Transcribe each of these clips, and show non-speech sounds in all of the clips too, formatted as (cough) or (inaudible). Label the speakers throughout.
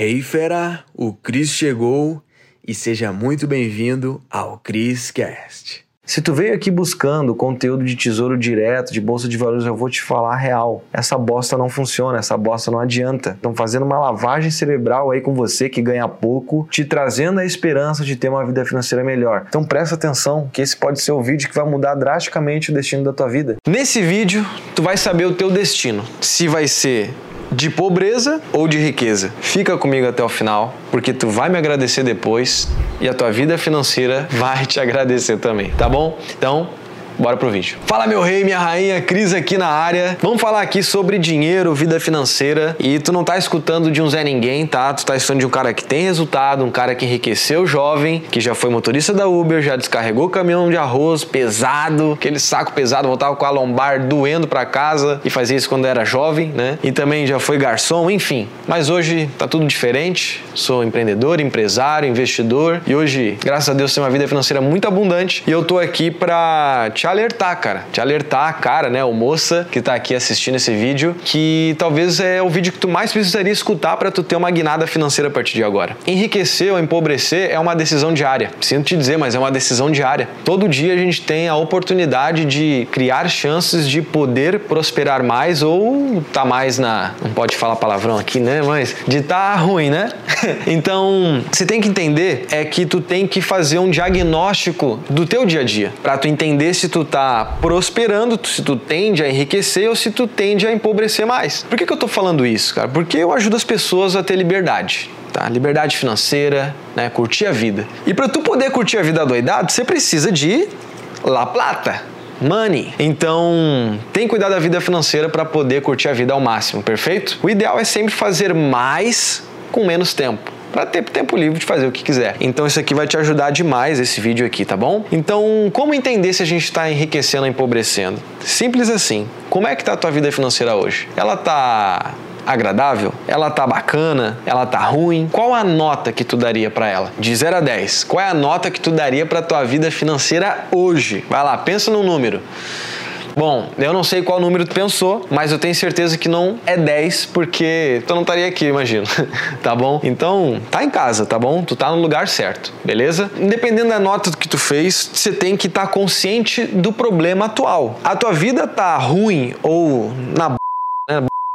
Speaker 1: Hey fera, o Cris chegou e seja muito bem-vindo ao Cris Cast.
Speaker 2: Se tu veio aqui buscando conteúdo de tesouro direto, de bolsa de valores, eu vou te falar a real. Essa bosta não funciona, essa bosta não adianta. Estão fazendo uma lavagem cerebral aí com você que ganha pouco, te trazendo a esperança de ter uma vida financeira melhor. Então presta atenção, que esse pode ser o vídeo que vai mudar drasticamente o destino da tua vida.
Speaker 3: Nesse vídeo, tu vai saber o teu destino. Se vai ser de pobreza ou de riqueza. Fica comigo até o final, porque tu vai me agradecer depois e a tua vida financeira vai te agradecer também, tá bom? Então, Bora pro vídeo. Fala meu rei, minha rainha, Cris aqui na área. Vamos falar aqui sobre dinheiro, vida financeira. E tu não tá escutando de um Zé Ninguém, tá? Tu tá escutando de um cara que tem resultado, um cara que enriqueceu jovem, que já foi motorista da Uber, já descarregou o caminhão de arroz pesado, aquele saco pesado, voltava com a lombar doendo para casa e fazia isso quando era jovem, né? E também já foi garçom, enfim. Mas hoje tá tudo diferente. Sou empreendedor, empresário, investidor e hoje, graças a Deus, tenho uma vida financeira muito abundante e eu tô aqui para te alertar, cara. Te alertar cara, né, o moça que tá aqui assistindo esse vídeo, que talvez é o vídeo que tu mais precisaria escutar para tu ter uma guinada financeira a partir de agora. Enriquecer ou empobrecer é uma decisão diária. Sinto te dizer, mas é uma decisão diária. Todo dia a gente tem a oportunidade de criar chances de poder prosperar mais ou tá mais na, não pode falar palavrão aqui, né, mas de tá ruim, né? (laughs) então, você tem que entender é que tu tem que fazer um diagnóstico do teu dia a dia, para tu entender se tu tu tá prosperando, se tu tende a enriquecer ou se tu tende a empobrecer mais. Por que, que eu tô falando isso, cara? Porque eu ajudo as pessoas a ter liberdade. Tá? Liberdade financeira, né? curtir a vida. E para tu poder curtir a vida doidado, você precisa de La Plata money. Então, tem que cuidar da vida financeira para poder curtir a vida ao máximo, perfeito? O ideal é sempre fazer mais com menos tempo para ter tempo livre de fazer o que quiser. Então isso aqui vai te ajudar demais esse vídeo aqui, tá bom? Então, como entender se a gente está enriquecendo ou empobrecendo? Simples assim. Como é que tá a tua vida financeira hoje? Ela tá agradável? Ela tá bacana? Ela tá ruim? Qual a nota que tu daria para ela? De 0 a 10. Qual é a nota que tu daria para tua vida financeira hoje? Vai lá, pensa no número. Bom, eu não sei qual número tu pensou, mas eu tenho certeza que não é 10, porque tu não estaria aqui, imagino. (laughs) tá bom? Então, tá em casa, tá bom? Tu tá no lugar certo, beleza? Independendo da nota que tu fez, você tem que estar tá consciente do problema atual. A tua vida tá ruim ou na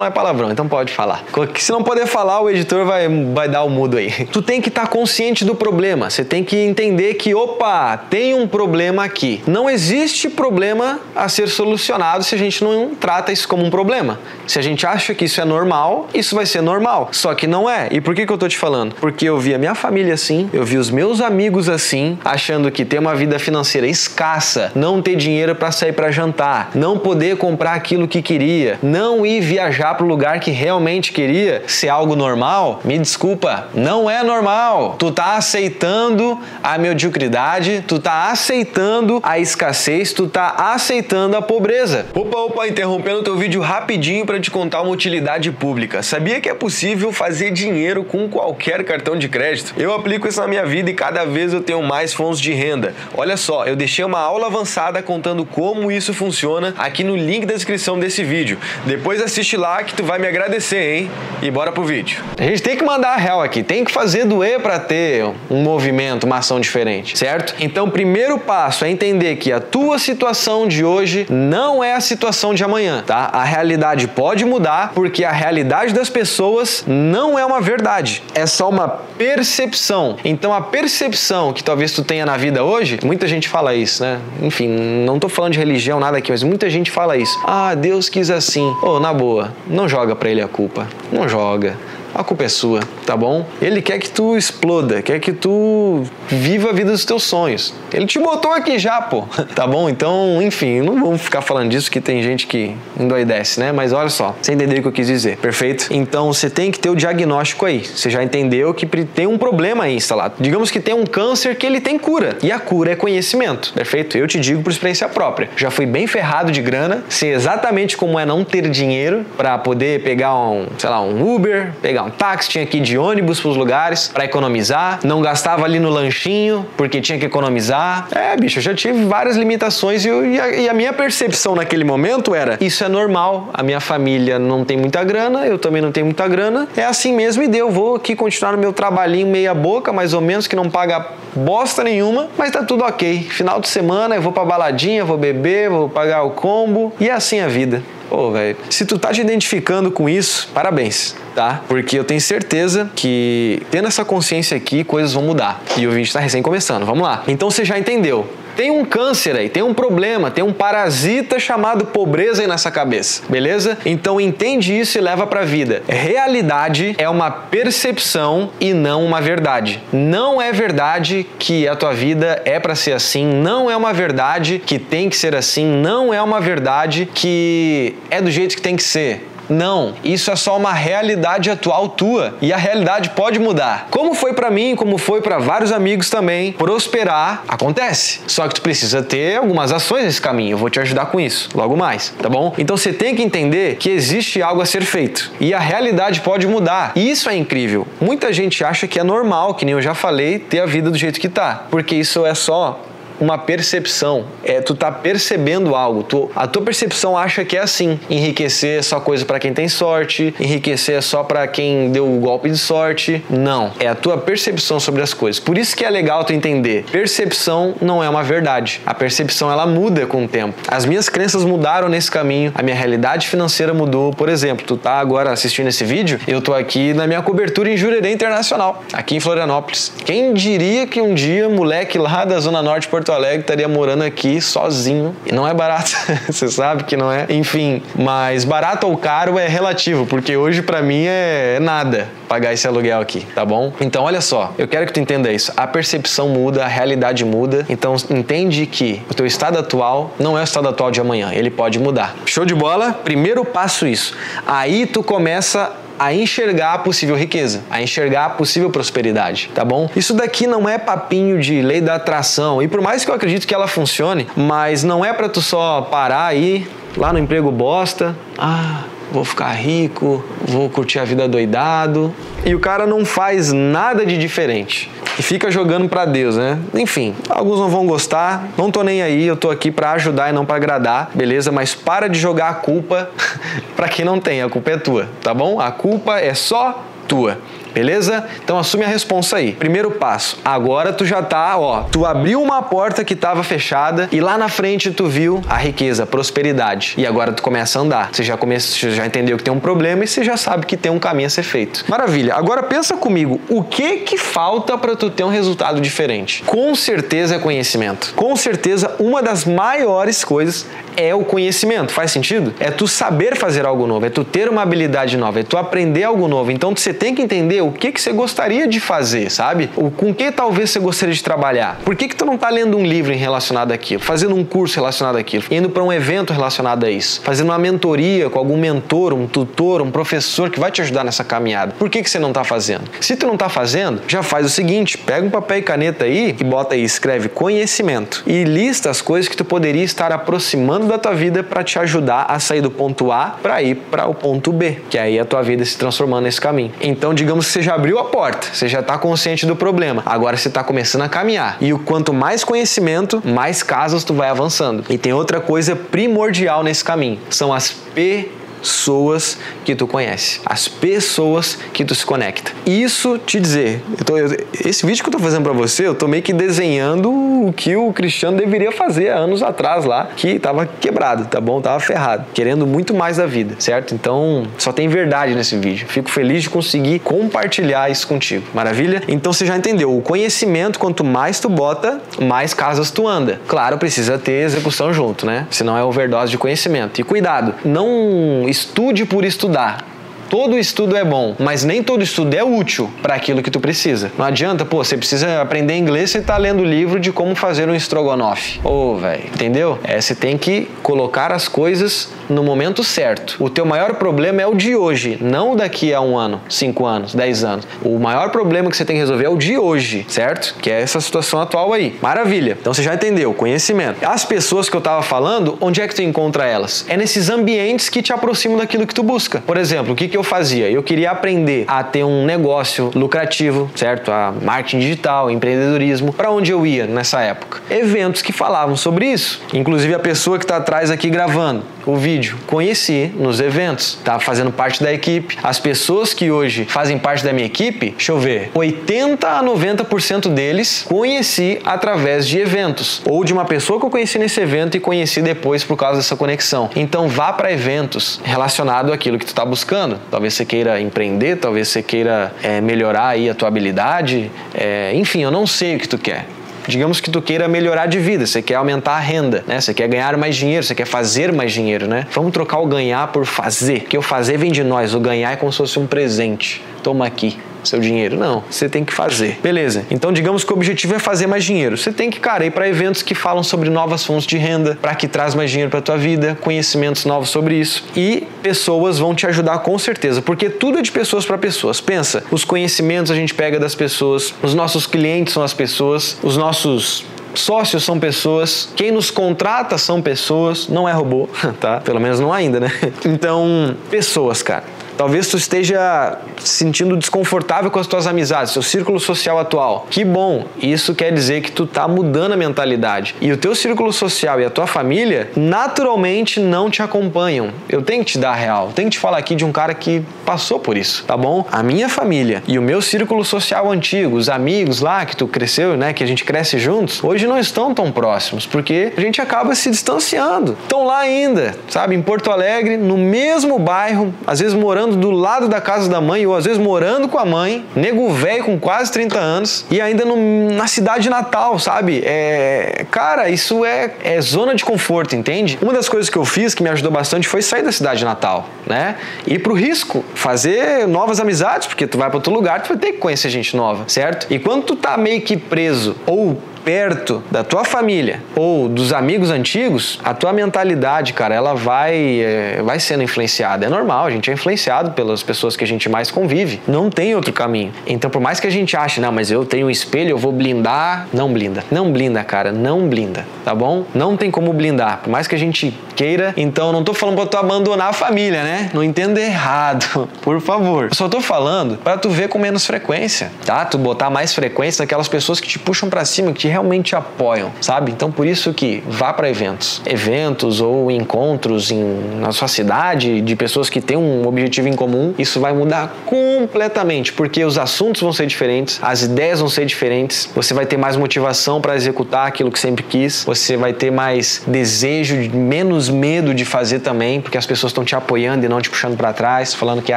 Speaker 3: não é palavrão, então pode falar. Se não poder falar, o editor vai, vai dar o mudo aí. (laughs) Tu tem que estar tá consciente do problema. Você tem que entender que, opa, tem um problema aqui. Não existe problema a ser solucionado se a gente não trata isso como um problema. Se a gente acha que isso é normal, isso vai ser normal. Só que não é. E por que, que eu tô te falando? Porque eu vi a minha família assim, eu vi os meus amigos assim, achando que ter uma vida financeira escassa, não ter dinheiro para sair para jantar, não poder comprar aquilo que queria, não ir viajar para o lugar que realmente queria ser algo normal, me desculpa, não é normal. Tu tá aceitando a mediocridade, tu tá aceitando a escassez, tu tá aceitando a pobreza. Opa, opa, interrompendo teu vídeo rapidinho para te contar uma utilidade pública. Sabia que é possível fazer dinheiro com qualquer cartão de crédito? Eu aplico isso na minha vida e cada vez eu tenho mais fontes de renda. Olha só, eu deixei uma aula avançada contando como isso funciona aqui no link da descrição desse vídeo. Depois assiste lá que tu vai me agradecer, hein? E bora pro vídeo. A gente tem que mandar a real aqui, tem que fazer doer para ter um movimento, uma ação diferente, certo? Então, o primeiro passo é entender que a tua situação de hoje não é a situação de amanhã, tá? A realidade pode mudar porque a realidade das pessoas não é uma verdade, é só uma percepção. Então, a percepção que talvez tu tenha na vida hoje, muita gente fala isso, né? Enfim, não tô falando de religião, nada aqui, mas muita gente fala isso. Ah, Deus quis assim. Ô, oh, na boa, não joga para ele a culpa. Não joga a culpa é sua, tá bom? Ele quer que tu exploda, quer que tu viva a vida dos teus sonhos. Ele te botou aqui já, pô, (laughs) tá bom? Então, enfim, não vamos ficar falando disso que tem gente que endoidece, né? Mas olha só, você entendeu o que eu quis dizer, perfeito? Então, você tem que ter o diagnóstico aí. Você já entendeu que tem um problema aí instalado. Digamos que tem um câncer que ele tem cura. E a cura é conhecimento, perfeito? Eu te digo por experiência própria. Já fui bem ferrado de grana, sei exatamente como é não ter dinheiro para poder pegar um, sei lá, um Uber, pegar um táxi, tinha que ir de ônibus pros lugares para economizar, não gastava ali no lanchinho porque tinha que economizar. É, bicho, eu já tive várias limitações e, eu, e, a, e a minha percepção naquele momento era: isso é normal, a minha família não tem muita grana, eu também não tenho muita grana, é assim mesmo e deu. Vou aqui continuar no meu trabalhinho meia boca, mais ou menos, que não paga bosta nenhuma, mas tá tudo ok. Final de semana eu vou pra baladinha, vou beber, vou pagar o combo e é assim a vida. Pô, velho, se tu tá te identificando com isso, parabéns, tá? Porque eu tenho certeza que tendo essa consciência aqui, coisas vão mudar. E o vídeo tá recém começando. Vamos lá. Então você já entendeu tem um câncer aí, tem um problema, tem um parasita chamado pobreza aí nessa cabeça, beleza? Então entende isso e leva pra vida. Realidade é uma percepção e não uma verdade. Não é verdade que a tua vida é para ser assim, não é uma verdade que tem que ser assim, não é uma verdade que é do jeito que tem que ser. Não, isso é só uma realidade atual tua e a realidade pode mudar. Como foi para mim, como foi para vários amigos também, prosperar acontece. Só que tu precisa ter algumas ações nesse caminho. Eu vou te ajudar com isso logo mais, tá bom? Então você tem que entender que existe algo a ser feito e a realidade pode mudar. E isso é incrível. Muita gente acha que é normal, que nem eu já falei, ter a vida do jeito que tá, porque isso é só uma percepção. É, tu tá percebendo algo. Tu, a tua percepção acha que é assim. Enriquecer é só coisa para quem tem sorte, enriquecer é só para quem deu o golpe de sorte. Não. É a tua percepção sobre as coisas. Por isso que é legal tu entender. Percepção não é uma verdade. A percepção ela muda com o tempo. As minhas crenças mudaram nesse caminho. A minha realidade financeira mudou. Por exemplo, tu tá agora assistindo esse vídeo, eu tô aqui na minha cobertura em Jurerê Internacional, aqui em Florianópolis. Quem diria que um dia moleque lá da zona norte de Porto Porto Alegre estaria morando aqui sozinho. E não é barato, (laughs) você sabe que não é. Enfim, mas barato ou caro é relativo, porque hoje para mim é nada pagar esse aluguel aqui, tá bom? Então olha só, eu quero que tu entenda isso. A percepção muda, a realidade muda. Então entende que o teu estado atual não é o estado atual de amanhã, ele pode mudar. Show de bola? Primeiro passo isso. Aí tu começa a enxergar a possível riqueza, a enxergar a possível prosperidade, tá bom? Isso daqui não é papinho de lei da atração, e por mais que eu acredito que ela funcione, mas não é para tu só parar aí lá no emprego bosta, ah, vou ficar rico, vou curtir a vida doidado. E o cara não faz nada de diferente. E fica jogando para Deus, né? Enfim, alguns não vão gostar, não tô nem aí, eu tô aqui para ajudar e não para agradar, beleza? Mas para de jogar a culpa (laughs) para quem não tem, a culpa é tua, tá bom? A culpa é só tua. Beleza? Então assume a responsa aí. Primeiro passo. Agora tu já tá, ó, tu abriu uma porta que estava fechada e lá na frente tu viu a riqueza, a prosperidade. E agora tu começa a andar. Você já começa, já entendeu que tem um problema e você já sabe que tem um caminho a ser feito. Maravilha. Agora pensa comigo, o que que falta para tu ter um resultado diferente? Com certeza é conhecimento. Com certeza uma das maiores coisas é o conhecimento. Faz sentido? É tu saber fazer algo novo, é tu ter uma habilidade nova, é tu aprender algo novo. Então você tem que entender o que, que você gostaria de fazer, sabe? O, com que talvez você gostaria de trabalhar. Por que, que tu não está lendo um livro relacionado àquilo, fazendo um curso relacionado àquilo, indo para um evento relacionado a isso, fazendo uma mentoria com algum mentor, um tutor, um professor que vai te ajudar nessa caminhada? Por que, que você não está fazendo? Se tu não está fazendo, já faz o seguinte: pega um papel e caneta aí e bota aí, escreve conhecimento e lista as coisas que tu poderia estar aproximando da tua vida para te ajudar a sair do ponto A para ir para o ponto B, que aí a tua vida se transformando nesse caminho. Então, digamos você já abriu a porta, você já está consciente do problema. Agora você está começando a caminhar. E o quanto mais conhecimento, mais casas tu vai avançando. E tem outra coisa primordial nesse caminho, são as P pessoas que tu conhece, as pessoas que tu se conecta. Isso te dizer, eu tô, eu, esse vídeo que eu tô fazendo para você, eu tô meio que desenhando o que o Cristiano deveria fazer há anos atrás lá, que tava quebrado, tá bom? Tava ferrado, querendo muito mais da vida, certo? Então, só tem verdade nesse vídeo. Fico feliz de conseguir compartilhar isso contigo. Maravilha? Então você já entendeu, o conhecimento quanto mais tu bota, mais casas tu anda. Claro, precisa ter execução junto, né? Senão é overdose de conhecimento. E cuidado, não estude por estudar. Todo estudo é bom, mas nem todo estudo é útil para aquilo que tu precisa. Não adianta, pô, você precisa aprender inglês e tá lendo o livro de como fazer um estrogonofe. Ô, oh, velho, entendeu? É, você tem que colocar as coisas no momento certo. O teu maior problema é o de hoje, não daqui a um ano, cinco anos, dez anos. O maior problema que você tem que resolver é o de hoje, certo? Que é essa situação atual aí. Maravilha. Então você já entendeu, conhecimento. As pessoas que eu tava falando, onde é que tu encontra elas? É nesses ambientes que te aproximam daquilo que tu busca. Por exemplo, o que, que eu eu fazia? Eu queria aprender a ter um negócio lucrativo, certo? A marketing digital, empreendedorismo. Para onde eu ia nessa época? Eventos que falavam sobre isso. Inclusive a pessoa que está atrás aqui gravando o vídeo, conheci nos eventos, tá fazendo parte da equipe. As pessoas que hoje fazem parte da minha equipe, deixa eu ver, 80 a 90% deles conheci através de eventos ou de uma pessoa que eu conheci nesse evento e conheci depois por causa dessa conexão. Então vá para eventos relacionado àquilo que tu está buscando. Talvez você queira empreender, talvez você queira é, melhorar aí a tua habilidade, é, enfim, eu não sei o que tu quer digamos que tu queira melhorar de vida, você quer aumentar a renda, né? Você quer ganhar mais dinheiro, você quer fazer mais dinheiro, né? Vamos trocar o ganhar por fazer, porque o fazer vem de nós, o ganhar é como se fosse um presente. Toma aqui seu dinheiro. Não, você tem que fazer. Beleza. Então, digamos que o objetivo é fazer mais dinheiro. Você tem que, cara, ir para eventos que falam sobre novas fontes de renda, para que traz mais dinheiro para tua vida, conhecimentos novos sobre isso. E pessoas vão te ajudar com certeza, porque tudo é de pessoas para pessoas. Pensa, os conhecimentos a gente pega das pessoas, os nossos clientes são as pessoas, os nossos Sócios são pessoas, quem nos contrata são pessoas, não é robô, (laughs) tá? Pelo menos não ainda, né? (laughs) Então, pessoas, cara. Talvez tu esteja se sentindo desconfortável com as tuas amizades, seu círculo social atual. Que bom! Isso quer dizer que tu tá mudando a mentalidade. E o teu círculo social e a tua família naturalmente não te acompanham. Eu tenho que te dar a real. Tenho que te falar aqui de um cara que passou por isso, tá bom? A minha família e o meu círculo social antigo, os amigos lá que tu cresceu, né, que a gente cresce juntos, hoje não estão tão próximos, porque a gente acaba se distanciando. Estão lá ainda, sabe, em Porto Alegre, no mesmo bairro, às vezes morando morando do lado da casa da mãe, ou às vezes morando com a mãe, nego velho com quase 30 anos, e ainda no, na cidade natal, sabe? É, cara, isso é, é zona de conforto, entende? Uma das coisas que eu fiz que me ajudou bastante foi sair da cidade natal, né? Ir pro risco, fazer novas amizades, porque tu vai para outro lugar, tu vai ter que conhecer gente nova, certo? E quando tu tá meio que preso ou perto da tua família ou dos amigos antigos, a tua mentalidade, cara, ela vai, é, vai sendo influenciada. É normal, a gente é influenciado pelas pessoas que a gente mais convive. Não tem outro caminho. Então, por mais que a gente ache, não, mas eu tenho um espelho, eu vou blindar. Não blinda. Não blinda, cara. Não blinda. Tá bom? Não tem como blindar. Por mais que a gente queira. Então, não tô falando pra tu abandonar a família, né? Não entenda errado. (laughs) Por favor. Eu só tô falando para tu ver com menos frequência, tá? Tu botar mais frequência naquelas pessoas que te puxam para cima, que te realmente apoiam, sabe? Então por isso que vá para eventos, eventos ou encontros em, na sua cidade de pessoas que têm um objetivo em comum, isso vai mudar completamente, porque os assuntos vão ser diferentes, as ideias vão ser diferentes, você vai ter mais motivação para executar aquilo que sempre quis, você vai ter mais desejo, menos medo de fazer também, porque as pessoas estão te apoiando e não te puxando para trás, falando que é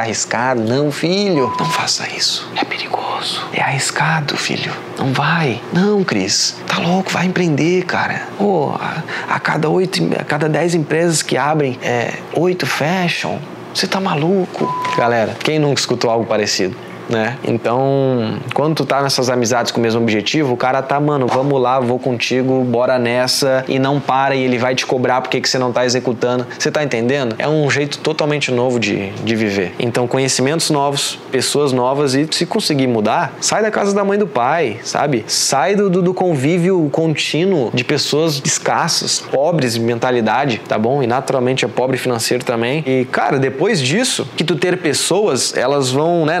Speaker 3: arriscado. Não, filho, não faça isso. É perigoso. É arriscado, filho. Não vai. Não, Cris. Tá louco, vai empreender, cara. Pô, a, a cada oito, a cada dez empresas que abrem, é, oito fecham. Você tá maluco? Galera, quem nunca escutou algo parecido? Né? Então, quando tu tá nessas amizades com o mesmo objetivo, o cara tá, mano, vamos lá, vou contigo, bora nessa e não para e ele vai te cobrar porque que você não tá executando. Você tá entendendo? É um jeito totalmente novo de, de viver. Então, conhecimentos novos, pessoas novas e se conseguir mudar, sai da casa da mãe do pai, sabe? Sai do, do convívio contínuo de pessoas escassas, pobres de mentalidade, tá bom? E naturalmente é pobre financeiro também. E, cara, depois disso, que tu ter pessoas, elas vão, né,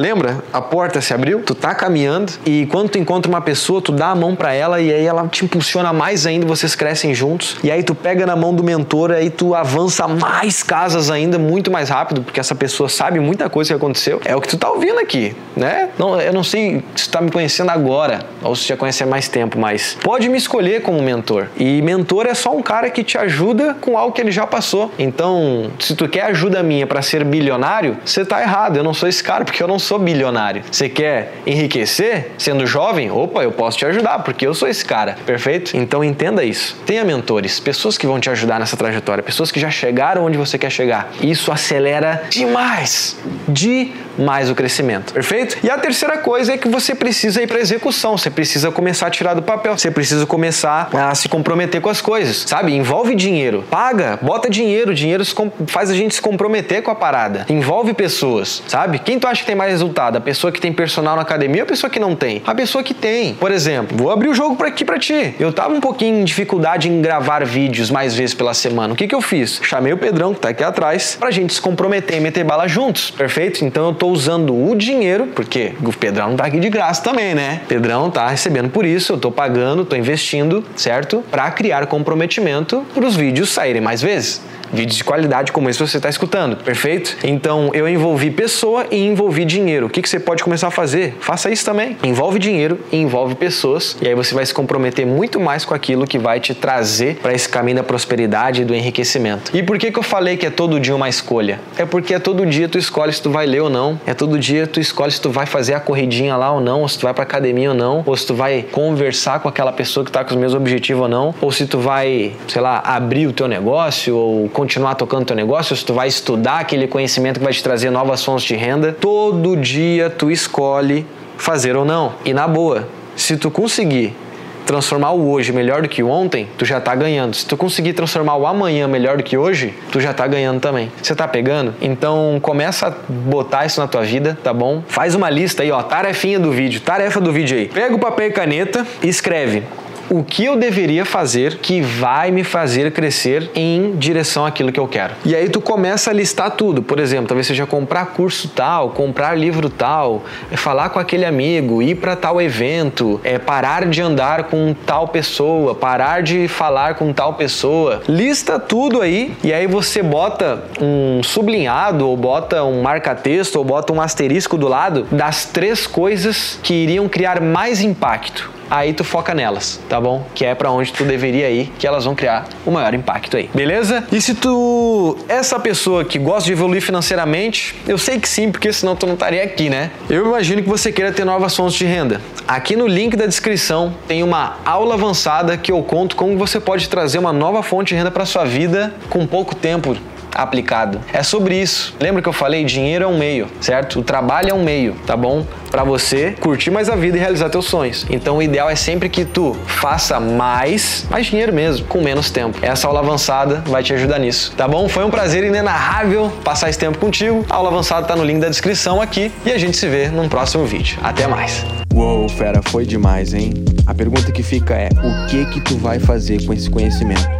Speaker 3: Lembra? A porta se abriu, tu tá caminhando e quando tu encontra uma pessoa, tu dá a mão para ela e aí ela te impulsiona mais ainda, vocês crescem juntos. E aí tu pega na mão do mentor, aí tu avança mais casas ainda muito mais rápido, porque essa pessoa sabe muita coisa que aconteceu. É o que tu tá ouvindo aqui, né? Não, eu não sei se tu tá me conhecendo agora ou se já conhece há mais tempo, mas pode me escolher como mentor. E mentor é só um cara que te ajuda com algo que ele já passou. Então, se tu quer ajuda minha para ser bilionário, você tá errado. Eu não sou esse cara porque eu não sou sou bilionário. Você quer enriquecer sendo jovem? Opa, eu posso te ajudar, porque eu sou esse cara, perfeito? Então entenda isso. Tenha mentores, pessoas que vão te ajudar nessa trajetória, pessoas que já chegaram onde você quer chegar. Isso acelera demais, demais o crescimento, perfeito? E a terceira coisa é que você precisa ir para execução, você precisa começar a tirar do papel, você precisa começar a se comprometer com as coisas, sabe? Envolve dinheiro, paga, bota dinheiro, dinheiro faz a gente se comprometer com a parada, envolve pessoas, sabe? Quem tu acha que tem mais resultado? A pessoa que tem personal na academia ou a pessoa que não tem? A pessoa que tem. Por exemplo, vou abrir o jogo para aqui para ti. Eu tava um pouquinho em dificuldade em gravar vídeos mais vezes pela semana. O que que eu fiz? Chamei o Pedrão, que tá aqui atrás, pra gente se comprometer e meter bala juntos. Perfeito? Então eu tô usando o dinheiro, porque o Pedrão não tá aqui de graça também, né? Pedrão tá recebendo por isso, eu tô pagando, tô investindo, certo? Para criar comprometimento para os vídeos saírem mais vezes vídeos de qualidade como esse você está escutando, perfeito? Então eu envolvi pessoa e envolvi dinheiro. O que, que você pode começar a fazer? Faça isso também. Envolve dinheiro e envolve pessoas e aí você vai se comprometer muito mais com aquilo que vai te trazer para esse caminho da prosperidade e do enriquecimento. E por que, que eu falei que é todo dia uma escolha? É porque é todo dia tu escolhe se tu vai ler ou não. É todo dia tu escolhe se tu vai fazer a corridinha lá ou não, ou se tu vai para academia ou não, ou se tu vai conversar com aquela pessoa que está com os meus objetivos ou não, ou se tu vai, sei lá, abrir o teu negócio ou continuar tocando teu negócio, se tu vai estudar aquele conhecimento que vai te trazer novas fontes de renda, todo dia tu escolhe fazer ou não. E na boa, se tu conseguir transformar o hoje melhor do que o ontem, tu já tá ganhando. Se tu conseguir transformar o amanhã melhor do que hoje, tu já tá ganhando também. Você tá pegando? Então começa a botar isso na tua vida, tá bom? Faz uma lista aí, ó, tarefinha do vídeo, tarefa do vídeo aí. Pega o papel e caneta e escreve o que eu deveria fazer que vai me fazer crescer em direção àquilo que eu quero. E aí tu começa a listar tudo. Por exemplo, talvez seja comprar curso tal, comprar livro tal, é falar com aquele amigo, ir para tal evento, é parar de andar com tal pessoa, parar de falar com tal pessoa. Lista tudo aí e aí você bota um sublinhado ou bota um marca-texto ou bota um asterisco do lado das três coisas que iriam criar mais impacto aí tu foca nelas, tá bom? Que é para onde tu deveria ir, que elas vão criar o maior impacto aí, beleza? E se tu essa pessoa que gosta de evoluir financeiramente, eu sei que sim, porque senão tu não estaria aqui, né? Eu imagino que você queira ter novas fontes de renda. Aqui no link da descrição tem uma aula avançada que eu conto como você pode trazer uma nova fonte de renda para sua vida com pouco tempo aplicado. É sobre isso. Lembra que eu falei? Dinheiro é um meio, certo? O trabalho é um meio, tá bom? Para você curtir mais a vida e realizar teus sonhos. Então o ideal é sempre que tu faça mais, mais dinheiro mesmo, com menos tempo. Essa aula avançada vai te ajudar nisso, tá bom? Foi um prazer inenarrável passar esse tempo contigo. A aula avançada tá no link da descrição aqui e a gente se vê num próximo vídeo. Até mais.
Speaker 1: Uou, fera, foi demais, hein? A pergunta que fica é: o que que tu vai fazer com esse conhecimento?